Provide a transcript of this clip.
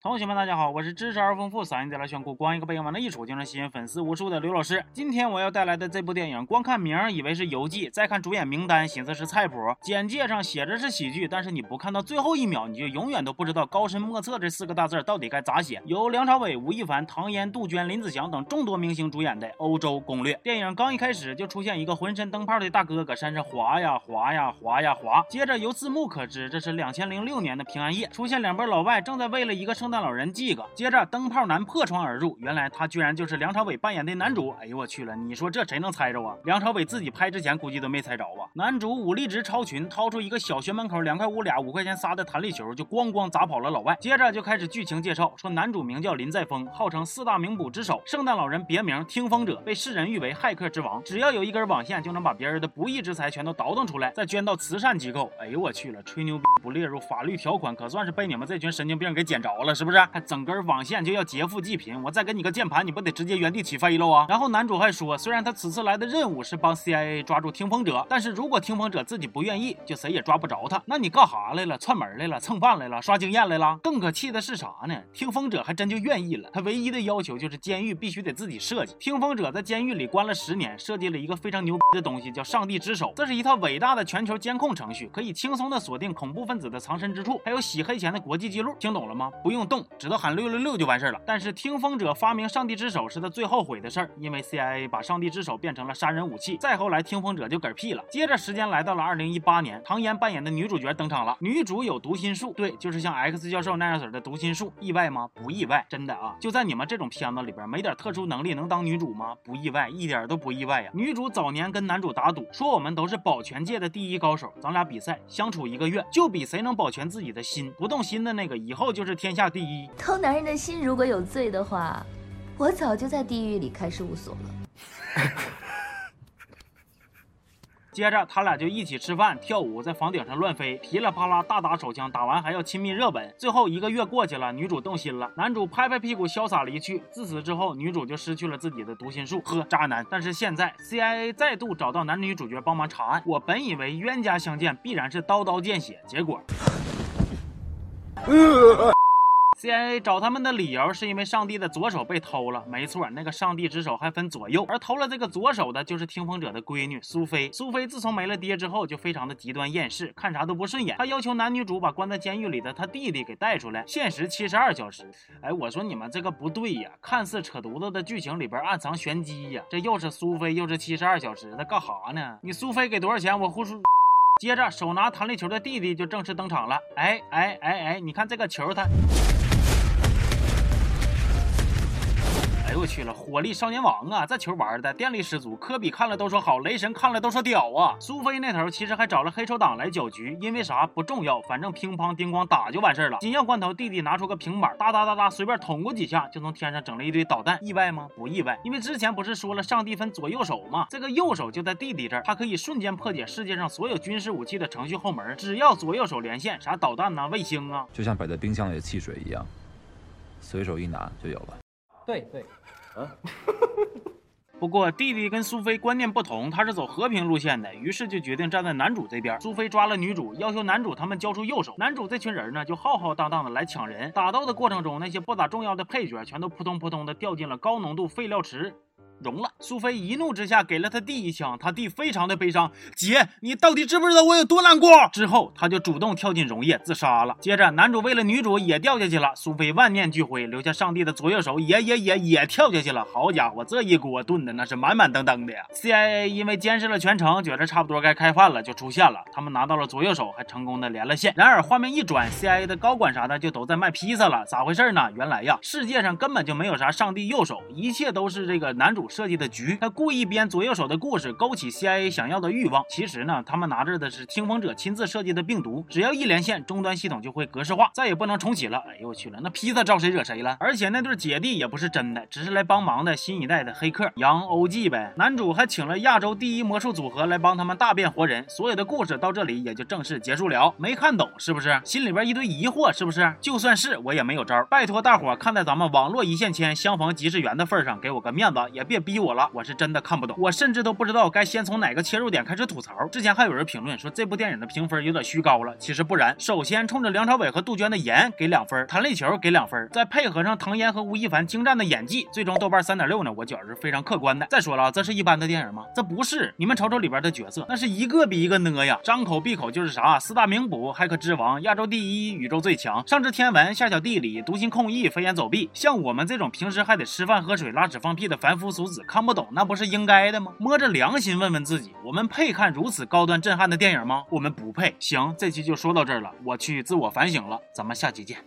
同学们，大家好，我是知识而丰富、嗓音贼拉炫酷、光一个背影往那一杵就能吸引粉丝无数的刘老师。今天我要带来的这部电影，光看名以为是游记，再看主演名单，寻思是菜谱。简介上写着是喜剧，但是你不看到最后一秒，你就永远都不知道高深莫测这四个大字到底该咋写。由梁朝伟、吴亦凡、唐嫣、杜鹃、林子祥等众多明星主演的《欧洲攻略》电影，刚一开始就出现一个浑身灯泡的大哥搁山上滑呀滑呀滑呀滑，接着由字幕可知这是两千零六年的平安夜，出现两波老外正在为了一个圣圣诞老人祭个。接着，灯泡男破窗而入，原来他居然就是梁朝伟扮演的男主。哎呦我去了，你说这谁能猜着啊？梁朝伟自己拍之前估计都没猜着啊。男主武力值超群，掏出一个小学门口两块五俩五块钱仨的弹力球，就咣咣砸跑了老外。接着就开始剧情介绍，说男主名叫林在峰，号称四大名捕之首，圣诞老人别名听风者，被世人誉为骇客之王。只要有一根网线，就能把别人的不义之财全都倒腾出来，再捐到慈善机构。哎呦我去了，吹牛逼不列入法律条款，可算是被你们这群神经病给捡着了，是不是？还整根。网线就要劫富济贫，我再给你个键盘，你不得直接原地起飞了啊！然后男主还说，虽然他此次来的任务是帮 CIA 抓住听风者，但是如果听风者自己不愿意，就谁也抓不着他。那你干啥来了？串门来了？蹭饭来了？刷经验来了？更可气的是啥呢？听风者还真就愿意了。他唯一的要求就是监狱必须得自己设计。听风者在监狱里关了十年，设计了一个非常牛逼的东西，叫上帝之手。这是一套伟大的全球监控程序，可以轻松的锁定恐怖分子的藏身之处，还有洗黑钱的国际记录。听懂了吗？不用动，只要喊六六六就完事儿了。但是听风者发明上帝之手是他最后悔的事儿，因为 CIA 把上帝之手变成了杀人武器。再后来，听风者就嗝屁了。接着时间来到了二零一八年，唐嫣扮演的女主角登场了。女主有读心术，对，就是像 X 教授那样式的读心术。意外吗？不意外，真的啊！就在你们这种片子里边，没点特殊能力能当女主吗？不意外，一点都不意外呀。女主早年跟男主打赌，说我们都是保全界的第一高手，咱俩比赛，相处一个月就比谁能保全自己的心，不动心的那个以后就是天下第一。偷男人的心，如果有罪的话。我早就在地狱里开事务所了。接着他俩就一起吃饭、跳舞，在房顶上乱飞，噼里啪啦大打手枪，打完还要亲密热吻。最后一个月过去了，女主动心了，男主拍拍屁股潇洒离去。自此之后，女主就失去了自己的读心术。呵，渣男！但是现在 CIA 再度找到男女主角帮忙查案。我本以为冤家相见必然是刀刀见血，结果。CIA 找他们的理由是因为上帝的左手被偷了。没错，那个上帝之手还分左右，而偷了这个左手的就是听风者的闺女苏菲。苏菲自从没了爹之后，就非常的极端厌世，看啥都不顺眼。她要求男女主把关在监狱里的他弟弟给带出来，限时七十二小时。哎，我说你们这个不对呀，看似扯犊子的剧情里边暗藏玄机呀。这又是苏菲，又是七十二小时，他干哈呢？你苏菲给多少钱？我胡说。接着手拿弹力球的弟弟就正式登场了。哎哎哎哎，你看这个球，它它。我去了，火力少年王啊！这球玩的电力十足，科比看了都说好，雷神看了都说屌啊！苏菲那头其实还找了黑手党来搅局，因为啥不重要，反正乒乓叮咣打就完事了。紧要关头，弟弟拿出个平板，哒哒哒哒，随便捅过几下，就从天上整了一堆导弹。意外吗？不意外，因为之前不是说了上帝分左右手吗？这个右手就在弟弟这儿，他可以瞬间破解世界上所有军事武器的程序后门，只要左右手连线，啥导弹呐、卫星啊，就像摆在冰箱里的汽水一样，随手一拿就有了。对对。不过弟弟跟苏菲观念不同，他是走和平路线的，于是就决定站在男主这边。苏菲抓了女主，要求男主他们交出右手。男主这群人呢，就浩浩荡荡的来抢人。打斗的过程中，那些不咋重要的配角全都扑通扑通的掉进了高浓度废料池。融了，苏菲一怒之下给了他弟一枪，他弟非常的悲伤。姐，你到底知不知道我有多难过？之后他就主动跳进溶液自杀了。接着男主为了女主也掉下去了，苏菲万念俱灰，留下上帝的左右手也也也也跳下去了。好家伙，这一锅炖的那是满满登登的呀！CIA 因为监视了全程，觉得差不多该开饭了，就出现了。他们拿到了左右手，还成功的连了线。然而画面一转，CIA 的高管啥的就都在卖披萨了，咋回事呢？原来呀，世界上根本就没有啥上帝右手，一切都是这个男主。设计的局，他故意编左右手的故事，勾起 CIA 想要的欲望。其实呢，他们拿着的是听风者亲自设计的病毒，只要一连线，终端系统就会格式化，再也不能重启了。哎呦我去了，那披萨招谁惹谁了？而且那对姐弟也不是真的，只是来帮忙的新一代的黑客杨欧记呗。男主还请了亚洲第一魔术组合来帮他们大变活人。所有的故事到这里也就正式结束了。没看懂是不是？心里边一堆疑惑是不是？就算是我也没有招，拜托大伙看在咱们网络一线牵，相逢即是缘的份上，给我个面子，也别。别逼我了，我是真的看不懂，我甚至都不知道该先从哪个切入点开始吐槽。之前还有人评论说这部电影的评分有点虚高了，其实不然。首先冲着梁朝伟和杜鹃的颜给两分，弹力球给两分，再配合上唐嫣和吴亦凡精湛的演技，最终豆瓣三点六呢，我觉得是非常客观的。再说了，这是一般的电影吗？这不是，你们瞅瞅里边的角色，那是一个比一个呢呀，张口闭口就是啥四大名捕、骇客之王、亚洲第一、宇宙最强、上知天文下晓地理、读心控意、飞檐走壁。像我们这种平时还得吃饭喝水拉屎放屁的凡夫俗看不懂，那不是应该的吗？摸着良心问问自己，我们配看如此高端震撼的电影吗？我们不配。行，这期就说到这儿了，我去自我反省了，咱们下期见。